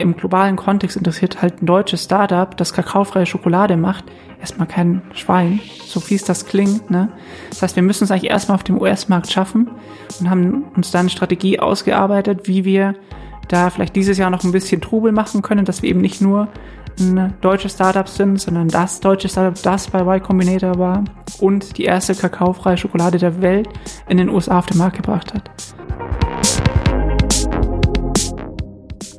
im globalen Kontext interessiert halt ein deutsches Startup, das kakaofreie Schokolade macht, erstmal kein Schwein, so fies das klingt. Ne? Das heißt, wir müssen es eigentlich erstmal auf dem US-Markt schaffen und haben uns dann eine Strategie ausgearbeitet, wie wir da vielleicht dieses Jahr noch ein bisschen Trubel machen können, dass wir eben nicht nur ein deutsches Startup sind, sondern das deutsche Startup, das bei Y Combinator war und die erste kakaofreie Schokolade der Welt in den USA auf den Markt gebracht hat.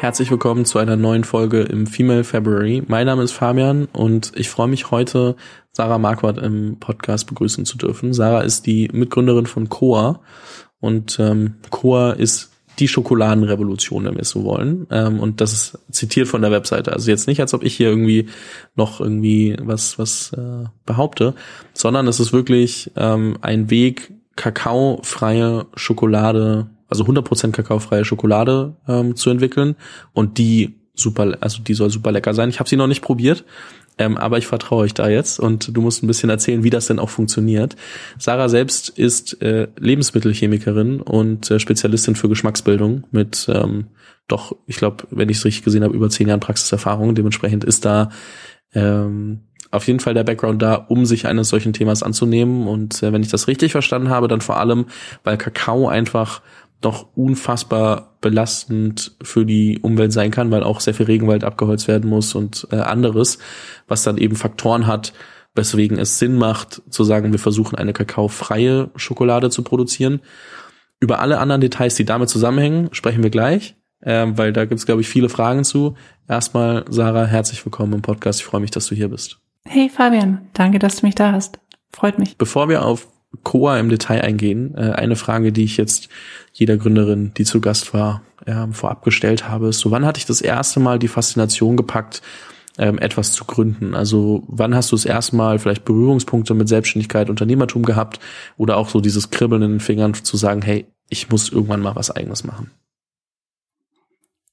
Herzlich willkommen zu einer neuen Folge im Female February. Mein Name ist Fabian und ich freue mich heute, Sarah Marquardt im Podcast begrüßen zu dürfen. Sarah ist die Mitgründerin von Coa und ähm, Coa ist die Schokoladenrevolution, wenn wir es so wollen. Ähm, und das ist zitiert von der Webseite. Also jetzt nicht, als ob ich hier irgendwie noch irgendwie was, was äh, behaupte, sondern es ist wirklich ähm, ein Weg, kakaofreie Schokolade also 100% kakaofreie Schokolade ähm, zu entwickeln und die super, also die soll super lecker sein. Ich habe sie noch nicht probiert, ähm, aber ich vertraue euch da jetzt und du musst ein bisschen erzählen, wie das denn auch funktioniert. Sarah selbst ist äh, Lebensmittelchemikerin und äh, Spezialistin für Geschmacksbildung mit ähm, doch, ich glaube, wenn ich es richtig gesehen habe, über zehn Jahren Praxiserfahrung. Dementsprechend ist da ähm, auf jeden Fall der Background da, um sich eines solchen Themas anzunehmen. Und äh, wenn ich das richtig verstanden habe, dann vor allem, weil Kakao einfach doch unfassbar belastend für die Umwelt sein kann, weil auch sehr viel Regenwald abgeholzt werden muss und äh, anderes, was dann eben Faktoren hat, weswegen es Sinn macht zu sagen, wir versuchen eine kakaofreie Schokolade zu produzieren. Über alle anderen Details, die damit zusammenhängen, sprechen wir gleich, äh, weil da gibt es, glaube ich, viele Fragen zu. Erstmal, Sarah, herzlich willkommen im Podcast. Ich freue mich, dass du hier bist. Hey Fabian, danke, dass du mich da hast. Freut mich. Bevor wir auf Coa im Detail eingehen, äh, eine Frage, die ich jetzt jeder Gründerin, die zu Gast war, vorab gestellt habe, ist so, wann hatte ich das erste Mal die Faszination gepackt, ähm, etwas zu gründen? Also wann hast du das erste Mal vielleicht Berührungspunkte mit Selbstständigkeit, Unternehmertum gehabt oder auch so dieses Kribbeln in den Fingern zu sagen, hey, ich muss irgendwann mal was eigenes machen?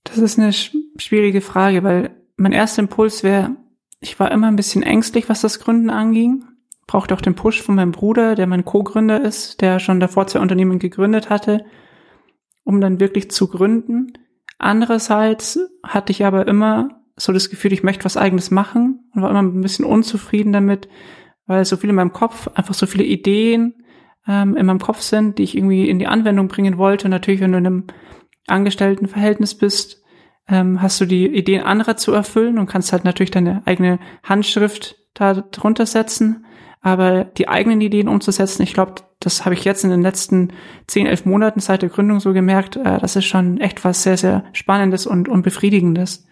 Das ist eine schwierige Frage, weil mein erster Impuls wäre, ich war immer ein bisschen ängstlich, was das Gründen anging brauchte auch den Push von meinem Bruder, der mein Co-Gründer ist, der schon davor zwei Unternehmen gegründet hatte, um dann wirklich zu gründen. Andererseits hatte ich aber immer so das Gefühl, ich möchte was eigenes machen und war immer ein bisschen unzufrieden damit, weil so viel in meinem Kopf, einfach so viele Ideen ähm, in meinem Kopf sind, die ich irgendwie in die Anwendung bringen wollte. Und natürlich, wenn du in einem Angestelltenverhältnis bist, ähm, hast du die Ideen anderer zu erfüllen und kannst halt natürlich deine eigene Handschrift da drunter setzen. Aber die eigenen Ideen umzusetzen, ich glaube, das habe ich jetzt in den letzten zehn, elf Monaten seit der Gründung so gemerkt, äh, das ist schon echt was sehr, sehr Spannendes und, und Befriedigendes.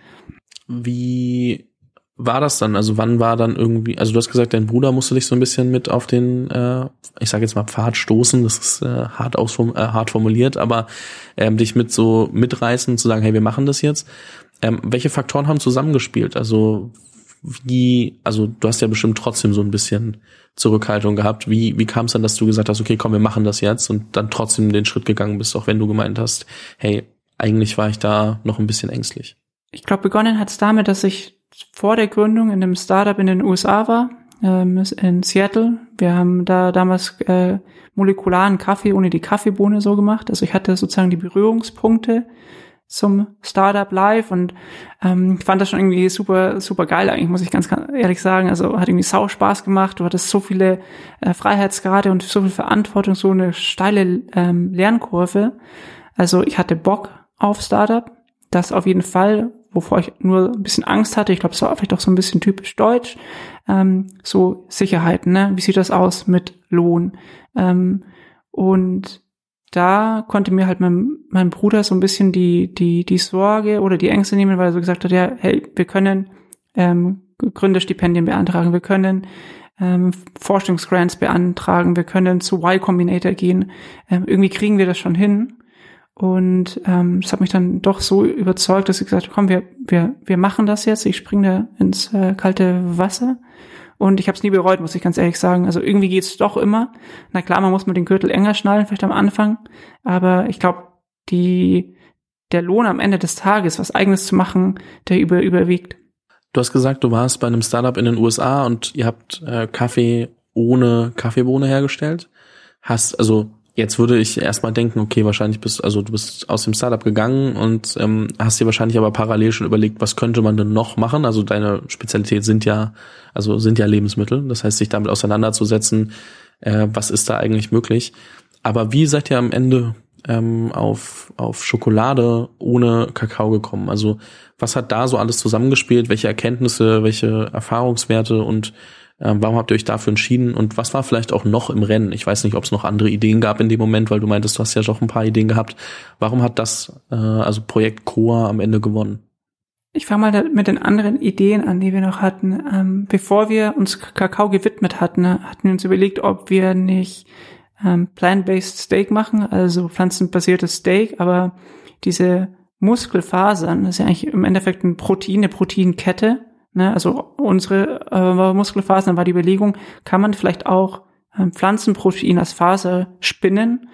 Wie war das dann? Also wann war dann irgendwie, also du hast gesagt, dein Bruder musste dich so ein bisschen mit auf den, äh, ich sage jetzt mal Pfad stoßen, das ist äh, hart, ausform äh, hart formuliert, aber ähm, dich mit so mitreißen, zu sagen, hey, wir machen das jetzt. Ähm, welche Faktoren haben zusammengespielt? Also wie, also du hast ja bestimmt trotzdem so ein bisschen Zurückhaltung gehabt. Wie, wie kam es dann, dass du gesagt hast, okay, komm, wir machen das jetzt und dann trotzdem den Schritt gegangen bist, auch wenn du gemeint hast, hey, eigentlich war ich da noch ein bisschen ängstlich? Ich glaube, begonnen hat es damit, dass ich vor der Gründung in einem Startup in den USA war, ähm, in Seattle. Wir haben da damals äh, molekularen Kaffee ohne die Kaffeebohne so gemacht. Also ich hatte sozusagen die Berührungspunkte zum Startup Live und ähm, fand das schon irgendwie super, super geil eigentlich, muss ich ganz ehrlich sagen. Also hat irgendwie sau Spaß gemacht. Du hattest so viele äh, Freiheitsgrade und so viel Verantwortung, so eine steile ähm, Lernkurve. Also ich hatte Bock auf Startup. Das auf jeden Fall, wovor ich nur ein bisschen Angst hatte. Ich glaube, es war vielleicht auch so ein bisschen typisch deutsch. Ähm, so Sicherheiten, ne? Wie sieht das aus mit Lohn? Ähm, und da konnte mir halt mein, mein Bruder so ein bisschen die, die, die Sorge oder die Ängste nehmen, weil er so gesagt hat, ja, hey, wir können ähm, Gründerstipendien beantragen, wir können ähm, Forschungsgrants beantragen, wir können zu Y Combinator gehen, ähm, irgendwie kriegen wir das schon hin. Und ähm, das hat mich dann doch so überzeugt, dass ich gesagt habe, komm, wir, wir, wir machen das jetzt. Ich springe da ins äh, kalte Wasser. Und ich habe es nie bereut, muss ich ganz ehrlich sagen. Also irgendwie geht's doch immer. Na klar, man muss mal den Gürtel enger schnallen, vielleicht am Anfang. Aber ich glaube, die, der Lohn am Ende des Tages, was eigenes zu machen, der über, überwiegt. Du hast gesagt, du warst bei einem Startup in den USA und ihr habt äh, Kaffee ohne Kaffeebohne hergestellt. Hast, also Jetzt würde ich erstmal denken, okay, wahrscheinlich bist, also du bist aus dem Startup gegangen und ähm, hast dir wahrscheinlich aber parallel schon überlegt, was könnte man denn noch machen? Also deine Spezialität sind ja, also sind ja Lebensmittel. Das heißt, sich damit auseinanderzusetzen, äh, was ist da eigentlich möglich? Aber wie seid ihr am Ende ähm, auf, auf Schokolade ohne Kakao gekommen? Also was hat da so alles zusammengespielt? Welche Erkenntnisse, welche Erfahrungswerte und ähm, warum habt ihr euch dafür entschieden und was war vielleicht auch noch im Rennen? Ich weiß nicht, ob es noch andere Ideen gab in dem Moment, weil du meintest, du hast ja doch ein paar Ideen gehabt. Warum hat das, äh, also Projekt Coa am Ende gewonnen? Ich fange mal mit den anderen Ideen an, die wir noch hatten. Ähm, bevor wir uns Kakao gewidmet hatten, hatten wir uns überlegt, ob wir nicht ähm, plant-based Steak machen, also pflanzenbasiertes Steak, aber diese Muskelfasern, das ist ja eigentlich im Endeffekt ein Protein, eine Proteinkette, Ne? Also unsere äh, Muskelfasern war die Überlegung, kann man vielleicht auch ähm, Pflanzenprotein als Faser spinnen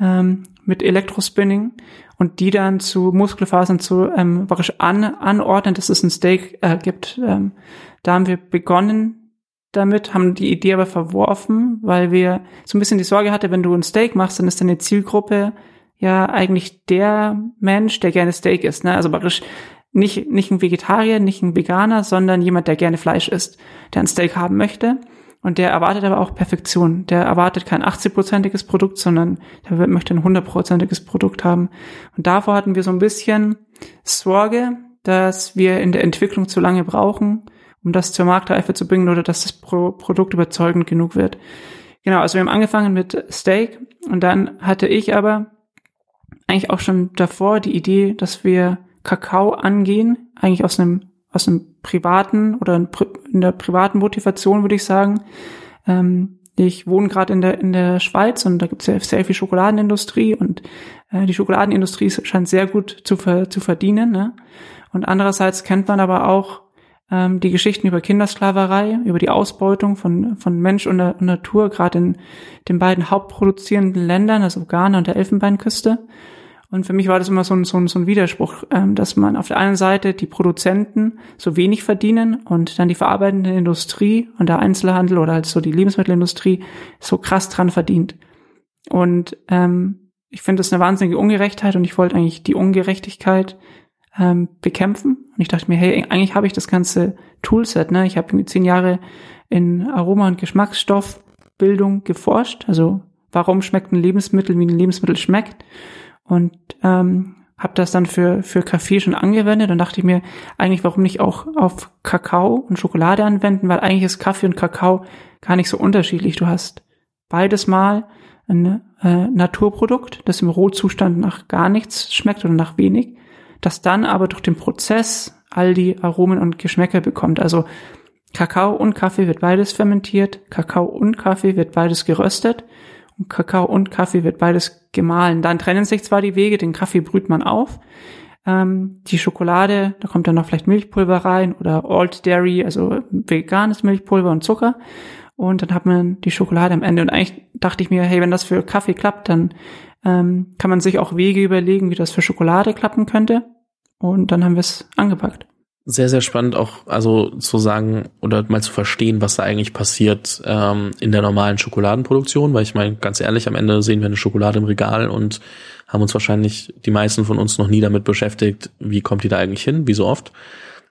ähm, mit Elektrospinning und die dann zu Muskelfasern zu ähm, wirklich an, anordnen, dass es ein Steak äh, gibt. Ähm, da haben wir begonnen damit, haben die Idee aber verworfen, weil wir so ein bisschen die Sorge hatte, wenn du ein Steak machst, dann ist deine Zielgruppe ja eigentlich der Mensch, der gerne Steak isst. Ne? Also praktisch nicht, nicht ein Vegetarier, nicht ein Veganer, sondern jemand, der gerne Fleisch isst, der ein Steak haben möchte. Und der erwartet aber auch Perfektion. Der erwartet kein 80-prozentiges Produkt, sondern der möchte ein 100-prozentiges Produkt haben. Und davor hatten wir so ein bisschen Sorge, dass wir in der Entwicklung zu lange brauchen, um das zur Marktreife zu bringen oder dass das Pro Produkt überzeugend genug wird. Genau, also wir haben angefangen mit Steak und dann hatte ich aber eigentlich auch schon davor die Idee, dass wir Kakao angehen, eigentlich aus einem aus einem privaten oder in der privaten Motivation würde ich sagen. Ähm, ich wohne gerade in der in der Schweiz und da gibt es ja sehr viel Schokoladenindustrie und äh, die Schokoladenindustrie scheint sehr gut zu ver, zu verdienen. Ne? Und andererseits kennt man aber auch ähm, die Geschichten über Kindersklaverei, über die Ausbeutung von von Mensch und, und Natur, gerade in den beiden hauptproduzierenden Ländern, also Ghana und der Elfenbeinküste. Und für mich war das immer so ein, so ein, so ein Widerspruch, ähm, dass man auf der einen Seite die Produzenten so wenig verdienen und dann die verarbeitende Industrie und der Einzelhandel oder halt so die Lebensmittelindustrie so krass dran verdient. Und ähm, ich finde das eine wahnsinnige Ungerechtheit und ich wollte eigentlich die Ungerechtigkeit ähm, bekämpfen. Und ich dachte mir, hey, eigentlich habe ich das ganze Toolset. Ne? Ich habe irgendwie zehn Jahre in Aroma- und Geschmacksstoffbildung geforscht. Also warum schmeckt ein Lebensmittel, wie ein Lebensmittel schmeckt und ähm, habe das dann für für Kaffee schon angewendet und dachte ich mir eigentlich warum nicht auch auf Kakao und Schokolade anwenden, weil eigentlich ist Kaffee und Kakao gar nicht so unterschiedlich. Du hast beides mal ein äh, Naturprodukt, das im Rohzustand nach gar nichts schmeckt oder nach wenig, das dann aber durch den Prozess all die Aromen und Geschmäcker bekommt. Also Kakao und Kaffee wird beides fermentiert, Kakao und Kaffee wird beides geröstet Kakao und Kaffee wird beides gemahlen. Dann trennen sich zwar die Wege, den Kaffee brüht man auf. Ähm, die Schokolade, da kommt dann noch vielleicht Milchpulver rein oder Alt Dairy, also veganes Milchpulver und Zucker. Und dann hat man die Schokolade am Ende. Und eigentlich dachte ich mir, hey, wenn das für Kaffee klappt, dann ähm, kann man sich auch Wege überlegen, wie das für Schokolade klappen könnte. Und dann haben wir es angepackt sehr, sehr spannend auch, also zu sagen oder mal zu verstehen, was da eigentlich passiert ähm, in der normalen Schokoladenproduktion, weil ich meine, ganz ehrlich, am Ende sehen wir eine Schokolade im Regal und haben uns wahrscheinlich die meisten von uns noch nie damit beschäftigt, wie kommt die da eigentlich hin, wie so oft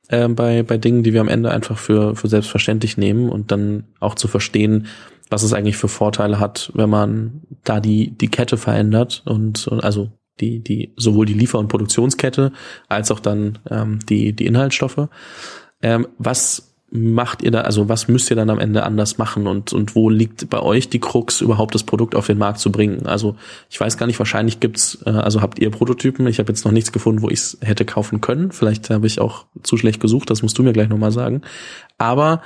äh, bei, bei Dingen, die wir am Ende einfach für, für selbstverständlich nehmen und dann auch zu verstehen, was es eigentlich für Vorteile hat, wenn man da die, die Kette verändert und, und also die, die, sowohl die Liefer- und Produktionskette als auch dann ähm, die, die Inhaltsstoffe. Ähm, was macht ihr da, also was müsst ihr dann am Ende anders machen und, und wo liegt bei euch die Krux, überhaupt das Produkt auf den Markt zu bringen? Also ich weiß gar nicht, wahrscheinlich gibt's, äh, also habt ihr Prototypen, ich habe jetzt noch nichts gefunden, wo ich es hätte kaufen können. Vielleicht habe ich auch zu schlecht gesucht, das musst du mir gleich nochmal sagen. Aber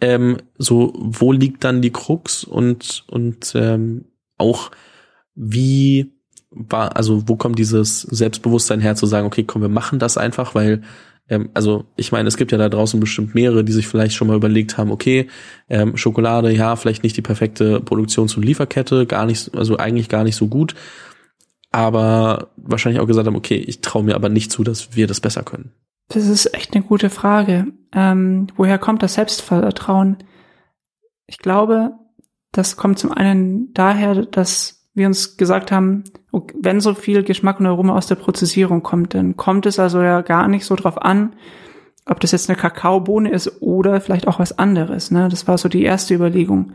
ähm, so, wo liegt dann die Krux und, und ähm, auch wie war, also wo kommt dieses Selbstbewusstsein her zu sagen, okay, komm, wir machen das einfach, weil ähm, also ich meine, es gibt ja da draußen bestimmt mehrere, die sich vielleicht schon mal überlegt haben, okay, ähm, Schokolade, ja, vielleicht nicht die perfekte Produktions- und Lieferkette, gar nicht, also eigentlich gar nicht so gut, aber wahrscheinlich auch gesagt haben, okay, ich traue mir aber nicht zu, dass wir das besser können. Das ist echt eine gute Frage. Ähm, woher kommt das Selbstvertrauen? Ich glaube, das kommt zum einen daher, dass wir uns gesagt haben, wenn so viel Geschmack und Aroma aus der Prozessierung kommt, dann kommt es also ja gar nicht so drauf an, ob das jetzt eine Kakaobohne ist oder vielleicht auch was anderes. Ne? Das war so die erste Überlegung.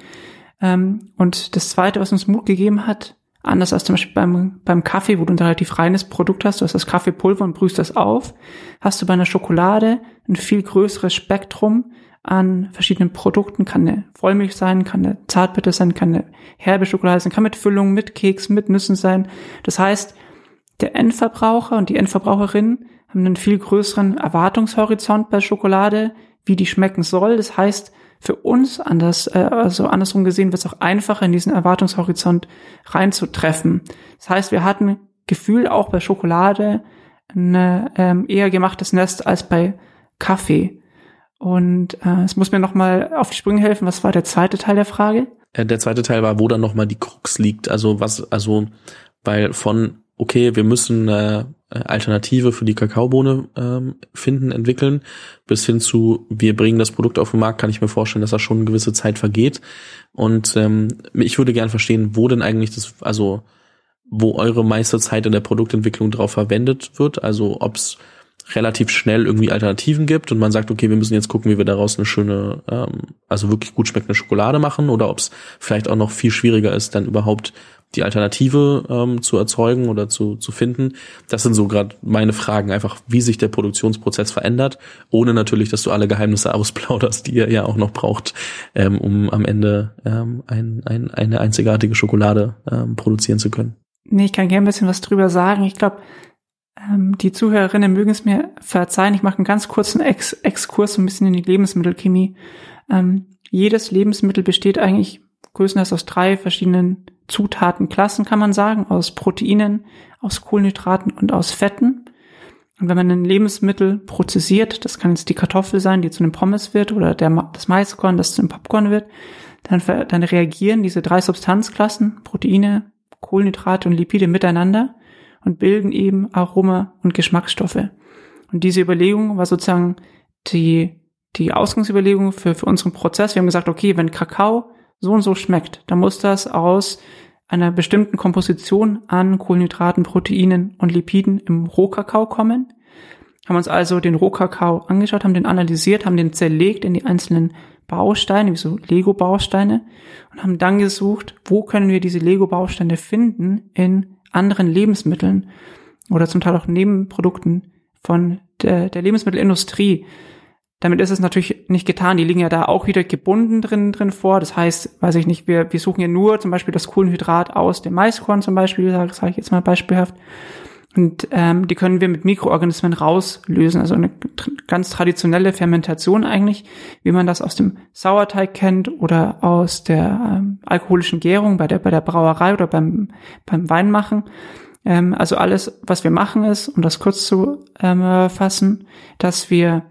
Ähm, und das zweite, was uns Mut gegeben hat, anders als zum Beispiel beim, beim Kaffee, wo du ein relativ reines Produkt hast, du hast das Kaffeepulver und brühst das auf, hast du bei einer Schokolade ein viel größeres Spektrum an verschiedenen Produkten. Kann eine Vollmilch sein, kann eine Zartbitter sein, kann eine herbe Schokolade sein, kann mit Füllung, mit Keks, mit Nüssen sein. Das heißt, der Endverbraucher und die Endverbraucherin haben einen viel größeren Erwartungshorizont bei Schokolade, wie die schmecken soll. Das heißt, für uns anders, äh, also andersrum gesehen, wird es auch einfacher, in diesen Erwartungshorizont reinzutreffen. Das heißt, wir hatten Gefühl auch bei Schokolade ein ähm, eher gemachtes Nest als bei Kaffee. Und äh, es muss mir nochmal auf die Sprünge helfen. Was war der zweite Teil der Frage? Äh, der zweite Teil war, wo dann nochmal die Krux liegt. Also was, also, weil von, okay, wir müssen eine Alternative für die Kakaobohne ähm, finden, entwickeln, bis hin zu, wir bringen das Produkt auf den Markt, kann ich mir vorstellen, dass da schon eine gewisse Zeit vergeht. Und ähm, ich würde gern verstehen, wo denn eigentlich das, also wo eure meiste Zeit in der Produktentwicklung drauf verwendet wird, also ob's relativ schnell irgendwie Alternativen gibt und man sagt, okay, wir müssen jetzt gucken, wie wir daraus eine schöne, ähm, also wirklich gut schmeckende Schokolade machen oder ob es vielleicht auch noch viel schwieriger ist, dann überhaupt die Alternative ähm, zu erzeugen oder zu, zu finden. Das sind so gerade meine Fragen, einfach wie sich der Produktionsprozess verändert, ohne natürlich, dass du alle Geheimnisse ausplauderst, die ihr ja auch noch braucht, ähm, um am Ende ähm, ein, ein, eine einzigartige Schokolade ähm, produzieren zu können. Nee, ich kann gerne ein bisschen was drüber sagen. Ich glaube, die Zuhörerinnen mögen es mir verzeihen. Ich mache einen ganz kurzen Ex Exkurs ein bisschen in die Lebensmittelchemie. Ähm, jedes Lebensmittel besteht eigentlich größtenteils aus drei verschiedenen Zutatenklassen, kann man sagen, aus Proteinen, aus Kohlenhydraten und aus Fetten. Und wenn man ein Lebensmittel prozessiert, das kann jetzt die Kartoffel sein, die zu einem Pommes wird, oder der, das Maiskorn, das zu einem Popcorn wird, dann, dann reagieren diese drei Substanzklassen, Proteine, Kohlenhydrate und Lipide miteinander und bilden eben Aroma und Geschmacksstoffe. Und diese Überlegung war sozusagen die, die Ausgangsüberlegung für, für unseren Prozess. Wir haben gesagt, okay, wenn Kakao so und so schmeckt, dann muss das aus einer bestimmten Komposition an Kohlenhydraten, Proteinen und Lipiden im Rohkakao kommen. Haben uns also den Rohkakao angeschaut, haben den analysiert, haben den zerlegt in die einzelnen Bausteine, wie so Lego-Bausteine und haben dann gesucht, wo können wir diese Lego-Bausteine finden in anderen Lebensmitteln oder zum Teil auch Nebenprodukten von der, der Lebensmittelindustrie. Damit ist es natürlich nicht getan. Die liegen ja da auch wieder gebunden drin, drin vor. Das heißt, weiß ich nicht, wir, wir suchen ja nur zum Beispiel das Kohlenhydrat aus dem Maiskorn zum Beispiel, sage sag ich jetzt mal beispielhaft. Und ähm, die können wir mit Mikroorganismen rauslösen. Also eine ganz traditionelle Fermentation eigentlich, wie man das aus dem Sauerteig kennt oder aus der ähm, alkoholischen Gärung bei der, bei der Brauerei oder beim, beim Weinmachen. Ähm, also alles, was wir machen ist, um das kurz zu ähm, fassen, dass wir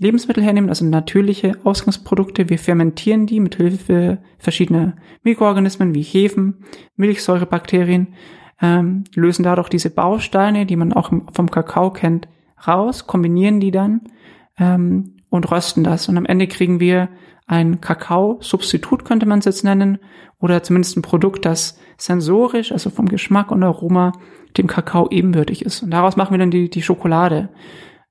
Lebensmittel hernehmen, also natürliche Ausgangsprodukte. Wir fermentieren die mit Hilfe verschiedener Mikroorganismen wie Hefen, Milchsäurebakterien ähm, lösen dadurch diese Bausteine, die man auch vom Kakao kennt, raus, kombinieren die dann ähm, und rösten das. Und am Ende kriegen wir ein Kakao-Substitut, könnte man es jetzt nennen, oder zumindest ein Produkt, das sensorisch, also vom Geschmack und Aroma, dem Kakao ebenbürtig ist. Und daraus machen wir dann die, die Schokolade.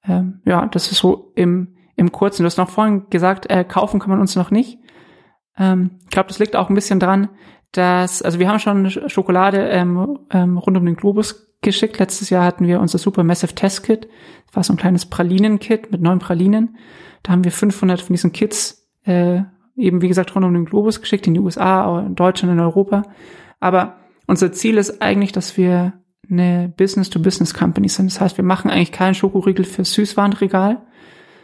Ähm, ja, das ist so im, im Kurzen. Du hast noch vorhin gesagt, äh, kaufen kann man uns noch nicht. Ähm, ich glaube, das liegt auch ein bisschen dran, dass, also wir haben schon Schokolade ähm, ähm, rund um den Globus geschickt. Letztes Jahr hatten wir unser Supermassive Test Kit. Das war so ein kleines Pralinen-Kit mit neun Pralinen. Da haben wir 500 von diesen Kits äh, eben, wie gesagt, rund um den Globus geschickt, in die USA, in Deutschland, in Europa. Aber unser Ziel ist eigentlich, dass wir eine Business-to-Business-Company sind. Das heißt, wir machen eigentlich keinen Schokoriegel für Süßwarenregal,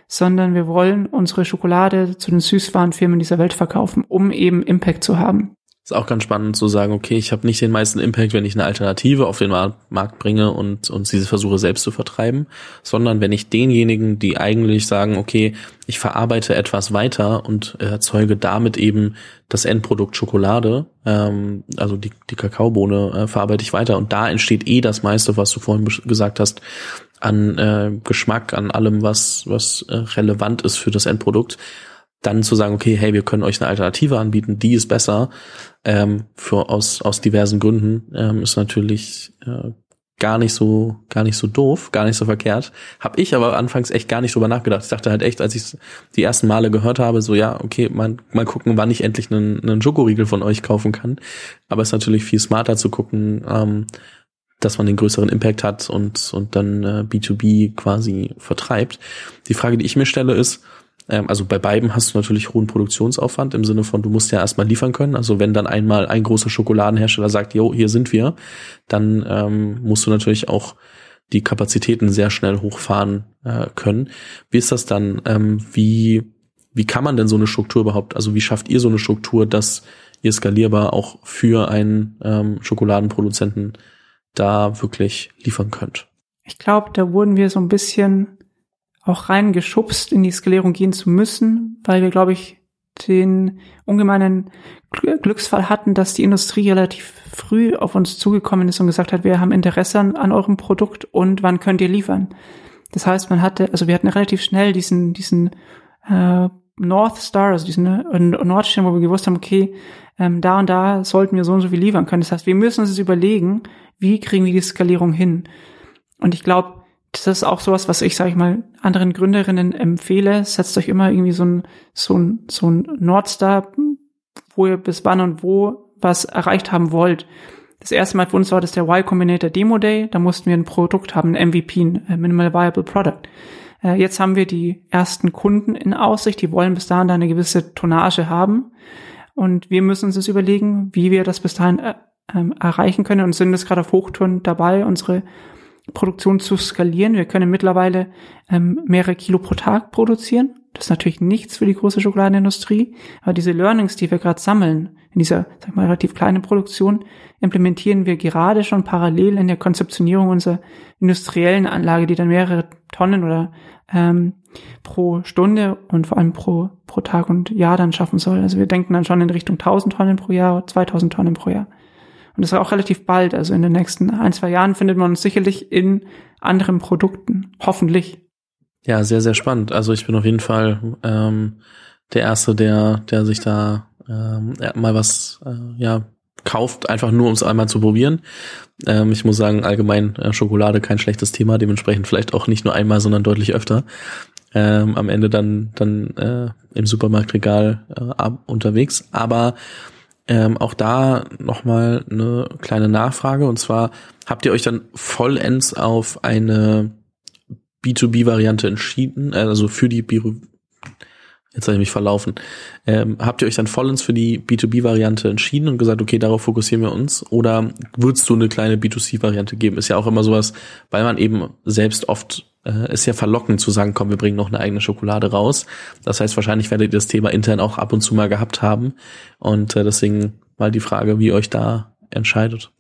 sondern wir wollen unsere Schokolade zu den Süßwarenfirmen dieser Welt verkaufen, um eben Impact zu haben. Ist auch ganz spannend zu sagen, okay, ich habe nicht den meisten Impact, wenn ich eine Alternative auf den Markt bringe und, und diese versuche selbst zu vertreiben, sondern wenn ich denjenigen, die eigentlich sagen, okay, ich verarbeite etwas weiter und erzeuge damit eben das Endprodukt Schokolade, ähm, also die, die Kakaobohne äh, verarbeite ich weiter. Und da entsteht eh das meiste, was du vorhin gesagt hast, an äh, Geschmack, an allem, was, was äh, relevant ist für das Endprodukt dann zu sagen, okay, hey, wir können euch eine Alternative anbieten, die ist besser, ähm, für aus aus diversen Gründen, ähm, ist natürlich äh, gar nicht so gar nicht so doof, gar nicht so verkehrt. Hab ich aber anfangs echt gar nicht drüber nachgedacht. Ich dachte halt echt, als ich die ersten Male gehört habe, so ja, okay, mal, mal gucken, wann ich endlich einen, einen Schokoriegel von euch kaufen kann. Aber es ist natürlich viel smarter zu gucken, ähm, dass man den größeren Impact hat und und dann äh, B2B quasi vertreibt. Die Frage, die ich mir stelle, ist also bei beiden hast du natürlich hohen Produktionsaufwand im Sinne von, du musst ja erstmal liefern können. Also wenn dann einmal ein großer Schokoladenhersteller sagt, jo, hier sind wir, dann ähm, musst du natürlich auch die Kapazitäten sehr schnell hochfahren äh, können. Wie ist das dann? Ähm, wie, wie kann man denn so eine Struktur überhaupt, also wie schafft ihr so eine Struktur, dass ihr skalierbar auch für einen ähm, Schokoladenproduzenten da wirklich liefern könnt? Ich glaube, da wurden wir so ein bisschen auch reingeschubst, in die Skalierung gehen zu müssen, weil wir, glaube ich, den ungemeinen Glücksfall hatten, dass die Industrie relativ früh auf uns zugekommen ist und gesagt hat, wir haben Interesse an, eurem Produkt und wann könnt ihr liefern. Das heißt, man hatte, also wir hatten relativ schnell diesen, diesen äh, North Star, also diesen äh, Nordstern, wo wir gewusst haben, okay, ähm, da und da sollten wir so und so viel liefern können. Das heißt, wir müssen uns überlegen, wie kriegen wir die Skalierung hin. Und ich glaube, das ist auch sowas, was ich, sage ich mal, anderen Gründerinnen empfehle. Setzt euch immer irgendwie so ein, so ein, so ein Nordstar, wo ihr bis wann und wo was erreicht haben wollt. Das erste Mal für uns war das der Y Combinator Demo Day. Da mussten wir ein Produkt haben, ein MVP, ein äh, Minimal Viable Product. Äh, jetzt haben wir die ersten Kunden in Aussicht, die wollen bis dahin eine gewisse Tonnage haben. Und wir müssen uns jetzt überlegen, wie wir das bis dahin äh, ähm, erreichen können und sind jetzt gerade auf Hochtouren dabei, unsere Produktion zu skalieren. Wir können mittlerweile ähm, mehrere Kilo pro Tag produzieren. Das ist natürlich nichts für die große Schokoladenindustrie, aber diese Learnings, die wir gerade sammeln, in dieser, sag mal, relativ kleinen Produktion, implementieren wir gerade schon parallel in der Konzeptionierung unserer industriellen Anlage, die dann mehrere Tonnen oder ähm, pro Stunde und vor allem pro, pro Tag und Jahr dann schaffen soll. Also wir denken dann schon in Richtung 1000 Tonnen pro Jahr, 2000 Tonnen pro Jahr. Und das war auch relativ bald. Also in den nächsten ein, zwei Jahren findet man uns sicherlich in anderen Produkten. Hoffentlich. Ja, sehr, sehr spannend. Also ich bin auf jeden Fall ähm, der Erste, der, der sich da ähm, mal was äh, ja, kauft, einfach nur um es einmal zu probieren. Ähm, ich muss sagen, allgemein äh, Schokolade kein schlechtes Thema, dementsprechend vielleicht auch nicht nur einmal, sondern deutlich öfter. Ähm, am Ende dann dann äh, im Supermarktregal äh, unterwegs. Aber ähm, auch da nochmal eine kleine Nachfrage. Und zwar habt ihr euch dann vollends auf eine B2B-Variante entschieden, äh, also für die B Jetzt habe ich mich verlaufen. Ähm, habt ihr euch dann vollends für die B2B-Variante entschieden und gesagt, okay, darauf fokussieren wir uns? Oder würdest du eine kleine B2C-Variante geben? Ist ja auch immer sowas, weil man eben selbst oft äh, ist ja verlockend zu sagen, komm, wir bringen noch eine eigene Schokolade raus. Das heißt, wahrscheinlich werdet ihr das Thema intern auch ab und zu mal gehabt haben. Und äh, deswegen mal die Frage, wie euch da entscheidet.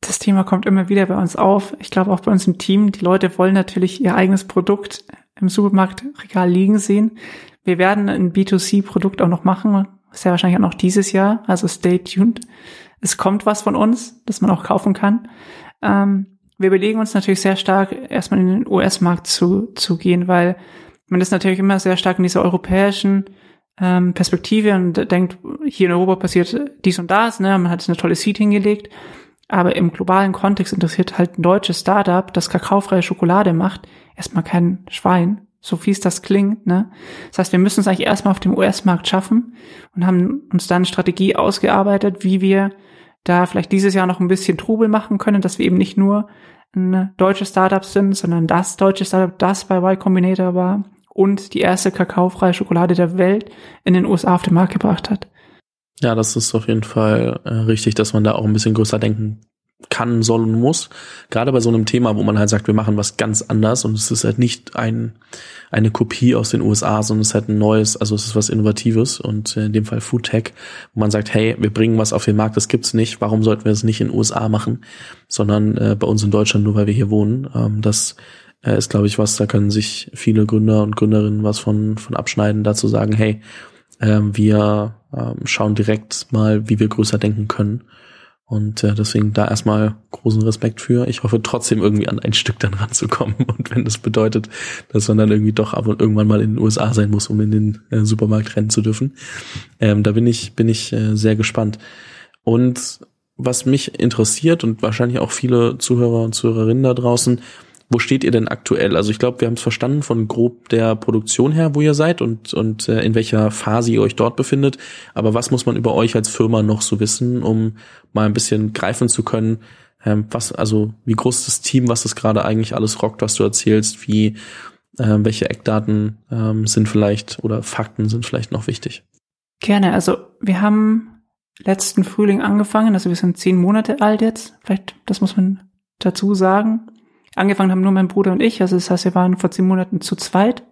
Das Thema kommt immer wieder bei uns auf. Ich glaube auch bei uns im Team. Die Leute wollen natürlich ihr eigenes Produkt im Supermarktregal liegen sehen. Wir werden ein B2C-Produkt auch noch machen. Ja wahrscheinlich auch noch dieses Jahr. Also stay tuned. Es kommt was von uns, das man auch kaufen kann. Ähm, wir überlegen uns natürlich sehr stark, erstmal in den US-Markt zu, zu gehen, weil man ist natürlich immer sehr stark in dieser europäischen ähm, Perspektive und denkt, hier in Europa passiert dies und das, ne? man hat eine tolle Seed hingelegt, aber im globalen Kontext interessiert halt ein deutsches Startup, das kakaofreie Schokolade macht, erstmal kein Schwein, so fies das klingt. Ne? Das heißt, wir müssen es eigentlich erstmal auf dem US-Markt schaffen und haben uns dann eine Strategie ausgearbeitet, wie wir da vielleicht dieses Jahr noch ein bisschen Trubel machen können, dass wir eben nicht nur ein deutsches Startup sind, sondern das deutsche Startup, das bei Y Combinator war und die erste kakaofreie Schokolade der Welt in den USA auf den Markt gebracht hat. Ja, das ist auf jeden Fall äh, richtig, dass man da auch ein bisschen größer denken kann, soll und muss. Gerade bei so einem Thema, wo man halt sagt, wir machen was ganz anders und es ist halt nicht ein, eine Kopie aus den USA, sondern es ist halt ein neues, also es ist was Innovatives und in dem Fall Food Tech, wo man sagt, hey, wir bringen was auf den Markt, das gibt's nicht, warum sollten wir es nicht in den USA machen, sondern äh, bei uns in Deutschland, nur weil wir hier wohnen. Ähm, das äh, ist, glaube ich, was, da können sich viele Gründer und Gründerinnen was von, von abschneiden, dazu sagen, hey, äh, wir äh, schauen direkt mal, wie wir größer denken können und äh, deswegen da erstmal großen Respekt für. Ich hoffe trotzdem irgendwie an ein Stück dann ranzukommen. Und wenn das bedeutet, dass man dann irgendwie doch ab und irgendwann mal in den USA sein muss, um in den äh, Supermarkt rennen zu dürfen, ähm, da bin ich, bin ich äh, sehr gespannt. Und was mich interessiert und wahrscheinlich auch viele Zuhörer und Zuhörerinnen da draußen, wo steht ihr denn aktuell? Also ich glaube, wir haben es verstanden von grob der Produktion her, wo ihr seid und, und äh, in welcher Phase ihr euch dort befindet. Aber was muss man über euch als Firma noch so wissen, um mal ein bisschen greifen zu können, ähm, was, also wie groß ist das Team, was das gerade eigentlich alles rockt, was du erzählst, wie, äh, welche Eckdaten ähm, sind vielleicht oder Fakten sind vielleicht noch wichtig? Gerne. Also wir haben letzten Frühling angefangen, also wir sind zehn Monate alt jetzt. Vielleicht, das muss man dazu sagen. Angefangen haben nur mein Bruder und ich, also das heißt, wir waren vor zehn Monaten zu zweit,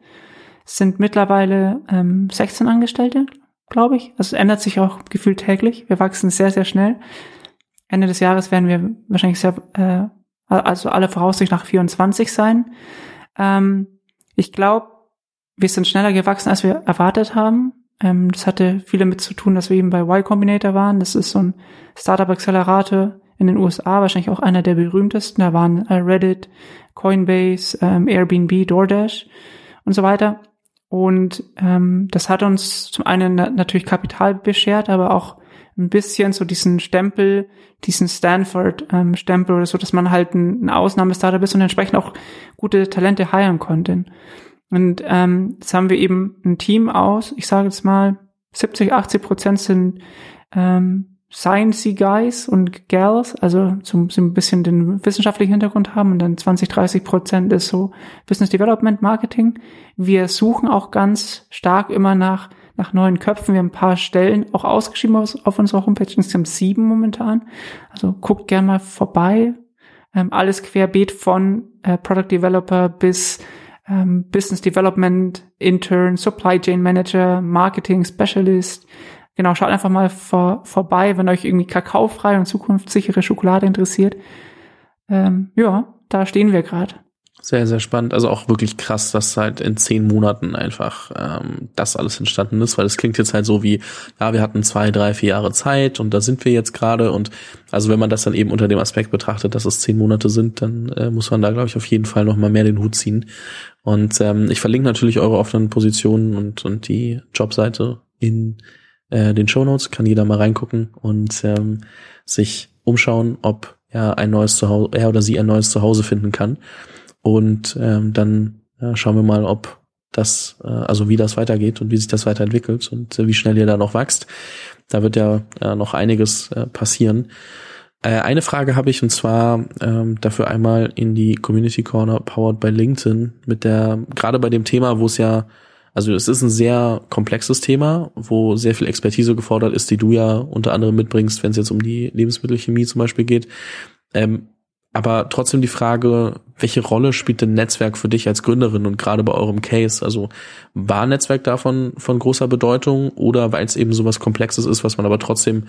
sind mittlerweile ähm, 16 Angestellte, glaube ich. Also es ändert sich auch gefühlt täglich. Wir wachsen sehr, sehr schnell. Ende des Jahres werden wir wahrscheinlich sehr, äh, also alle Voraussicht nach 24 sein. Ähm, ich glaube, wir sind schneller gewachsen, als wir erwartet haben. Ähm, das hatte viel damit zu tun, dass wir eben bei Y Combinator waren. Das ist so ein Startup-Accelerator, in den USA, wahrscheinlich auch einer der berühmtesten. Da waren äh, Reddit, Coinbase, ähm, Airbnb, DoorDash und so weiter. Und ähm, das hat uns zum einen natürlich Kapital beschert, aber auch ein bisschen so diesen Stempel, diesen Stanford-Stempel ähm, oder so, dass man halt ein, ein Ausnahmestartup ist und entsprechend auch gute Talente heiren konnte. Und ähm, jetzt haben wir eben ein Team aus, ich sage jetzt mal, 70, 80 Prozent sind ähm, Sciencey Guys und Gals, also so, so ein bisschen den wissenschaftlichen Hintergrund haben und dann 20, 30 Prozent ist so Business Development Marketing. Wir suchen auch ganz stark immer nach, nach neuen Köpfen. Wir haben ein paar Stellen auch ausgeschrieben auf, auf unserer Homepage, insgesamt sieben momentan. Also guckt gerne mal vorbei. Ähm, alles querbeet von äh, Product Developer bis ähm, Business Development, Intern, Supply Chain Manager, Marketing Specialist, Genau, schaut einfach mal vor, vorbei, wenn euch irgendwie kakaofreie und zukunftssichere Schokolade interessiert. Ähm, ja, da stehen wir gerade. Sehr, sehr spannend. Also auch wirklich krass, dass halt in zehn Monaten einfach ähm, das alles entstanden ist, weil es klingt jetzt halt so wie, ja, wir hatten zwei, drei, vier Jahre Zeit und da sind wir jetzt gerade. Und also wenn man das dann eben unter dem Aspekt betrachtet, dass es zehn Monate sind, dann äh, muss man da, glaube ich, auf jeden Fall nochmal mehr den Hut ziehen. Und ähm, ich verlinke natürlich eure offenen Positionen und, und die Jobseite in äh, den Show Notes, kann jeder mal reingucken und ähm, sich umschauen, ob er ein neues Zuhause, er oder sie ein neues Zuhause finden kann. Und ähm, dann äh, schauen wir mal, ob das, äh, also wie das weitergeht und wie sich das weiterentwickelt und äh, wie schnell ihr da noch wächst. Da wird ja äh, noch einiges äh, passieren. Äh, eine Frage habe ich und zwar ähm, dafür einmal in die Community Corner powered by LinkedIn mit der, gerade bei dem Thema, wo es ja also es ist ein sehr komplexes Thema, wo sehr viel Expertise gefordert ist, die du ja unter anderem mitbringst, wenn es jetzt um die Lebensmittelchemie zum Beispiel geht. Ähm, aber trotzdem die Frage, welche Rolle spielt denn Netzwerk für dich als Gründerin und gerade bei eurem Case? Also war Netzwerk davon von großer Bedeutung oder weil es eben sowas Komplexes ist, was man aber trotzdem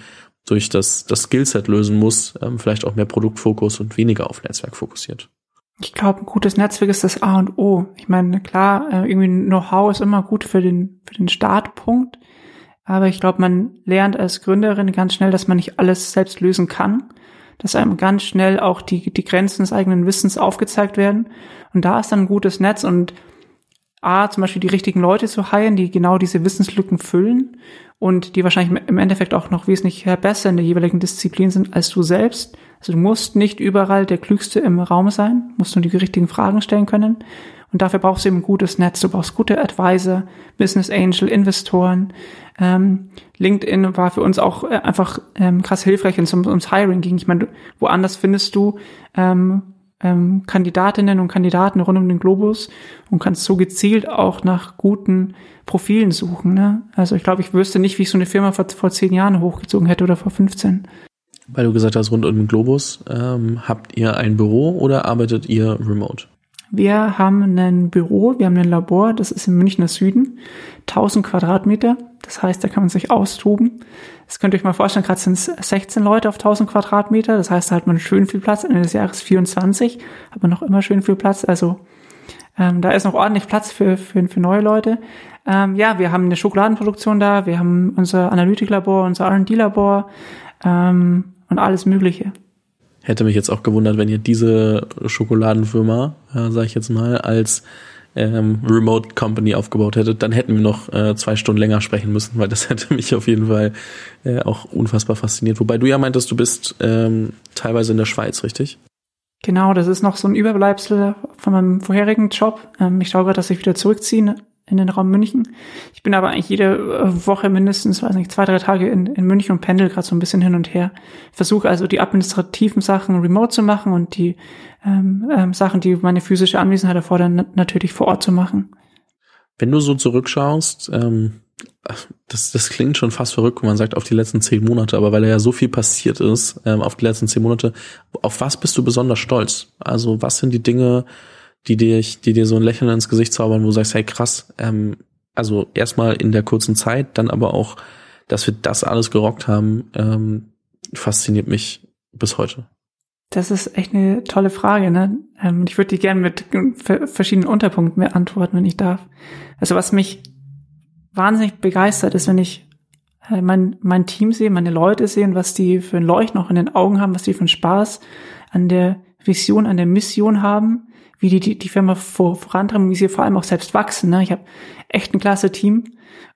durch das, das Skillset lösen muss, ähm, vielleicht auch mehr Produktfokus und weniger auf Netzwerk fokussiert? Ich glaube, ein gutes Netzwerk ist das A und O. Ich meine, klar, äh, irgendwie Know-how ist immer gut für den, für den Startpunkt. Aber ich glaube, man lernt als Gründerin ganz schnell, dass man nicht alles selbst lösen kann. Dass einem ganz schnell auch die, die Grenzen des eigenen Wissens aufgezeigt werden. Und da ist dann ein gutes Netz und A, zum Beispiel die richtigen Leute zu heilen, die genau diese Wissenslücken füllen und die wahrscheinlich im Endeffekt auch noch wesentlich besser in der jeweiligen Disziplin sind als du selbst. Also du musst nicht überall der Klügste im Raum sein, musst nur die richtigen Fragen stellen können. Und dafür brauchst du eben ein gutes Netz. Du brauchst gute Advisor, Business Angel, Investoren. Ähm, LinkedIn war für uns auch äh, einfach ähm, krass hilfreich, wenn es um, ums Hiring ging. Ich meine, woanders findest du ähm, ähm, Kandidatinnen und Kandidaten rund um den Globus und kannst so gezielt auch nach guten Profilen suchen. Ne? Also ich glaube, ich wüsste nicht, wie ich so eine Firma vor, vor zehn Jahren hochgezogen hätte oder vor 15. Weil du gesagt hast, rund um den Globus, ähm, habt ihr ein Büro oder arbeitet ihr remote? Wir haben ein Büro, wir haben ein Labor, das ist im Münchner Süden, 1000 Quadratmeter. Das heißt, da kann man sich austoben. Das könnt ihr euch mal vorstellen, gerade sind es 16 Leute auf 1000 Quadratmeter. Das heißt, da hat man schön viel Platz. Ende des Jahres 24 hat man noch immer schön viel Platz. Also ähm, da ist noch ordentlich Platz für, für, für neue Leute. Ähm, ja, wir haben eine Schokoladenproduktion da, wir haben unser Analytiklabor, unser R&D-Labor ähm, und alles Mögliche. Hätte mich jetzt auch gewundert, wenn ihr diese Schokoladenfirma, äh, sage ich jetzt mal, als ähm, Remote Company aufgebaut hättet, dann hätten wir noch äh, zwei Stunden länger sprechen müssen, weil das hätte mich auf jeden Fall äh, auch unfassbar fasziniert. Wobei du ja meintest, du bist ähm, teilweise in der Schweiz, richtig? Genau, das ist noch so ein Überbleibsel von meinem vorherigen Job. Ähm, ich schaue gerade, dass ich wieder zurückziehe in den Raum München. Ich bin aber eigentlich jede äh, Woche mindestens, weiß nicht, zwei, drei Tage in, in München und pendel gerade so ein bisschen hin und her. Versuche also die administrativen Sachen remote zu machen und die ähm, ähm, Sachen, die meine physische Anwesenheit erfordern, natürlich vor Ort zu machen. Wenn du so zurückschaust, ähm, das, das klingt schon fast verrückt, wenn man sagt, auf die letzten zehn Monate, aber weil ja so viel passiert ist, ähm, auf die letzten zehn Monate, auf was bist du besonders stolz? Also was sind die Dinge, die dir, die dir so ein Lächeln ins Gesicht zaubern, wo du sagst, hey krass, ähm, also erstmal in der kurzen Zeit, dann aber auch, dass wir das alles gerockt haben, ähm, fasziniert mich bis heute. Das ist echt eine tolle Frage, ne? Ähm, ich würde die gerne mit verschiedenen Unterpunkten beantworten, wenn ich darf. Also was mich wahnsinnig begeistert ist, wenn ich äh, mein, mein Team sehe, meine Leute sehen, was die für ein Leuchten auch in den Augen haben, was die für einen Spaß an der Vision, an der Mission haben, wie die die, die Firma vor, vorantreiben, wie sie vor allem auch selbst wachsen. Ne? Ich habe echt ein klasse Team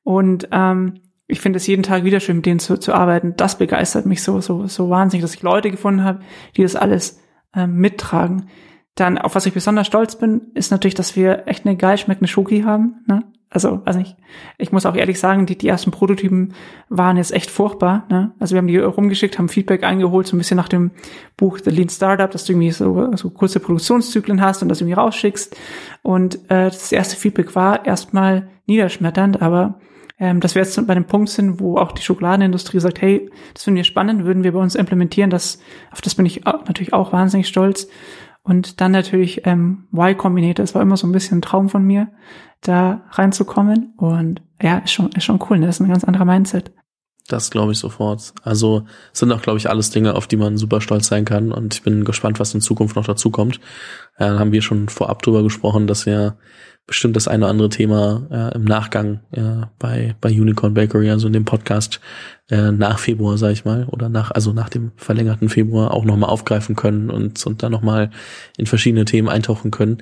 und ähm, ich finde es jeden Tag wieder schön, mit denen zu, zu arbeiten. Das begeistert mich so, so, so wahnsinnig, dass ich Leute gefunden habe, die das alles ähm, mittragen. Dann, auf was ich besonders stolz bin, ist natürlich, dass wir echt eine geil schmeckende Schoki haben. Ne? Also, also ich, ich muss auch ehrlich sagen, die, die ersten Prototypen waren jetzt echt furchtbar. Ne? Also wir haben die rumgeschickt, haben Feedback eingeholt, so ein bisschen nach dem Buch The Lean Startup, dass du irgendwie so, so kurze Produktionszyklen hast und das irgendwie rausschickst. Und äh, das erste Feedback war erstmal niederschmetternd, aber ähm, dass wir jetzt bei dem Punkt sind, wo auch die Schokoladenindustrie sagt, hey, das finden wir spannend, würden wir bei uns implementieren, das, auf das bin ich natürlich auch wahnsinnig stolz. Und dann natürlich ähm, Y Combinator, das war immer so ein bisschen ein Traum von mir, da reinzukommen. Und ja, ist schon, ist schon cool, ne? das ist ein ganz anderer Mindset. Das glaube ich sofort. Also sind auch, glaube ich, alles Dinge, auf die man super stolz sein kann. Und ich bin gespannt, was in Zukunft noch dazu kommt. Äh, haben wir schon vorab drüber gesprochen, dass wir bestimmt das eine oder andere Thema äh, im Nachgang äh, bei, bei Unicorn Bakery, also in dem Podcast äh, nach Februar, sage ich mal, oder nach, also nach dem verlängerten Februar auch nochmal aufgreifen können und, und dann nochmal in verschiedene Themen eintauchen können.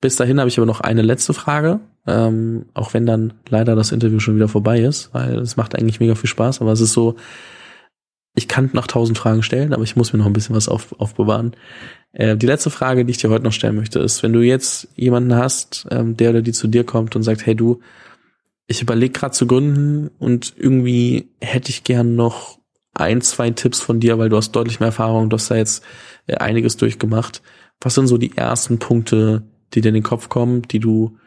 Bis dahin habe ich aber noch eine letzte Frage, ähm, auch wenn dann leider das Interview schon wieder vorbei ist, weil es macht eigentlich mega viel Spaß, aber es ist so, ich kann noch tausend Fragen stellen, aber ich muss mir noch ein bisschen was auf, aufbewahren. Äh, die letzte Frage, die ich dir heute noch stellen möchte, ist, wenn du jetzt jemanden hast, ähm, der oder die zu dir kommt und sagt, hey du, ich überlege gerade zu gründen und irgendwie hätte ich gern noch ein, zwei Tipps von dir, weil du hast deutlich mehr Erfahrung, du hast da jetzt äh, einiges durchgemacht. Was sind so die ersten Punkte, die dir in den Kopf kommen, die du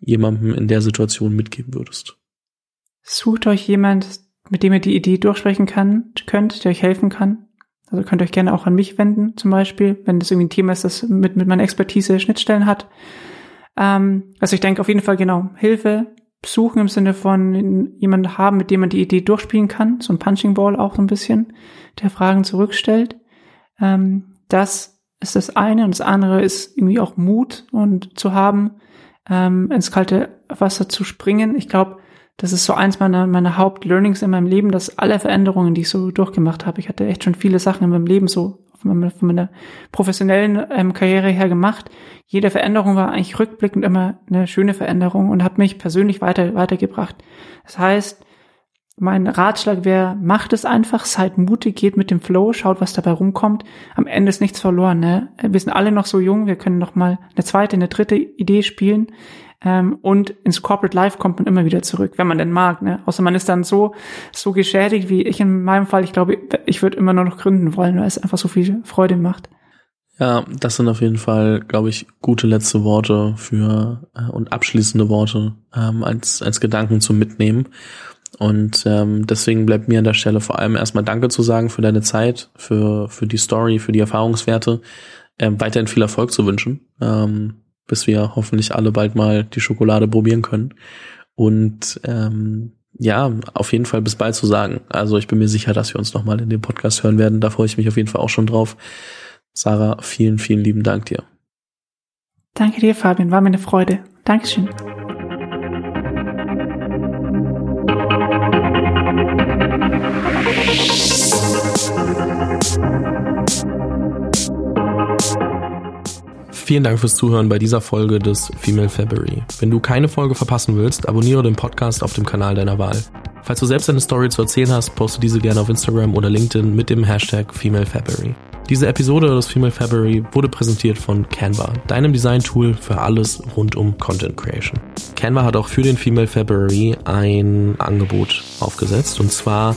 jemandem in der Situation mitgeben würdest? Sucht euch jemand, mit dem ihr die Idee durchsprechen kann, könnt, der euch helfen kann. Also könnt ihr euch gerne auch an mich wenden, zum Beispiel, wenn das irgendwie ein Thema ist, das mit, mit meiner Expertise Schnittstellen hat. Ähm, also ich denke auf jeden Fall genau, Hilfe suchen im Sinne von jemanden haben, mit dem man die Idee durchspielen kann, so ein Punching Ball auch so ein bisschen, der Fragen zurückstellt. Ähm, das ist das eine und das andere ist irgendwie auch Mut und zu haben, ähm, ins kalte Wasser zu springen. Ich glaube, das ist so eins meiner, meiner Hauptlearnings in meinem Leben, dass alle Veränderungen, die ich so durchgemacht habe, ich hatte echt schon viele Sachen in meinem Leben so von meiner professionellen ähm, Karriere her gemacht. Jede Veränderung war eigentlich rückblickend immer eine schöne Veränderung und hat mich persönlich weiter, weitergebracht. Das heißt, mein Ratschlag wäre, macht es einfach, seid mutig, geht mit dem Flow, schaut, was dabei rumkommt. Am Ende ist nichts verloren. Ne? Wir sind alle noch so jung, wir können noch mal eine zweite, eine dritte Idee spielen. Ähm, und ins Corporate Life kommt man immer wieder zurück, wenn man denn mag. Ne? Außer man ist dann so, so geschädigt wie ich in meinem Fall. Ich glaube, ich würde immer nur noch gründen wollen, weil es einfach so viel Freude macht. Ja, das sind auf jeden Fall, glaube ich, gute letzte Worte für äh, und abschließende Worte ähm, als, als Gedanken zum Mitnehmen. Und ähm, deswegen bleibt mir an der Stelle vor allem erstmal Danke zu sagen für deine Zeit, für, für die Story, für die Erfahrungswerte, ähm, weiterhin viel Erfolg zu wünschen, ähm, bis wir hoffentlich alle bald mal die Schokolade probieren können. Und ähm, ja, auf jeden Fall bis bald zu sagen. Also ich bin mir sicher, dass wir uns nochmal in dem Podcast hören werden. Da freue ich mich auf jeden Fall auch schon drauf. Sarah, vielen, vielen lieben Dank dir. Danke dir, Fabian. War mir eine Freude. Dankeschön. Vielen Dank fürs Zuhören bei dieser Folge des Female February. Wenn du keine Folge verpassen willst, abonniere den Podcast auf dem Kanal deiner Wahl. Falls du selbst eine Story zu erzählen hast, poste diese gerne auf Instagram oder LinkedIn mit dem Hashtag Female February. Diese Episode des Female February wurde präsentiert von Canva, deinem Design-Tool für alles rund um Content Creation. Canva hat auch für den Female February ein Angebot aufgesetzt und zwar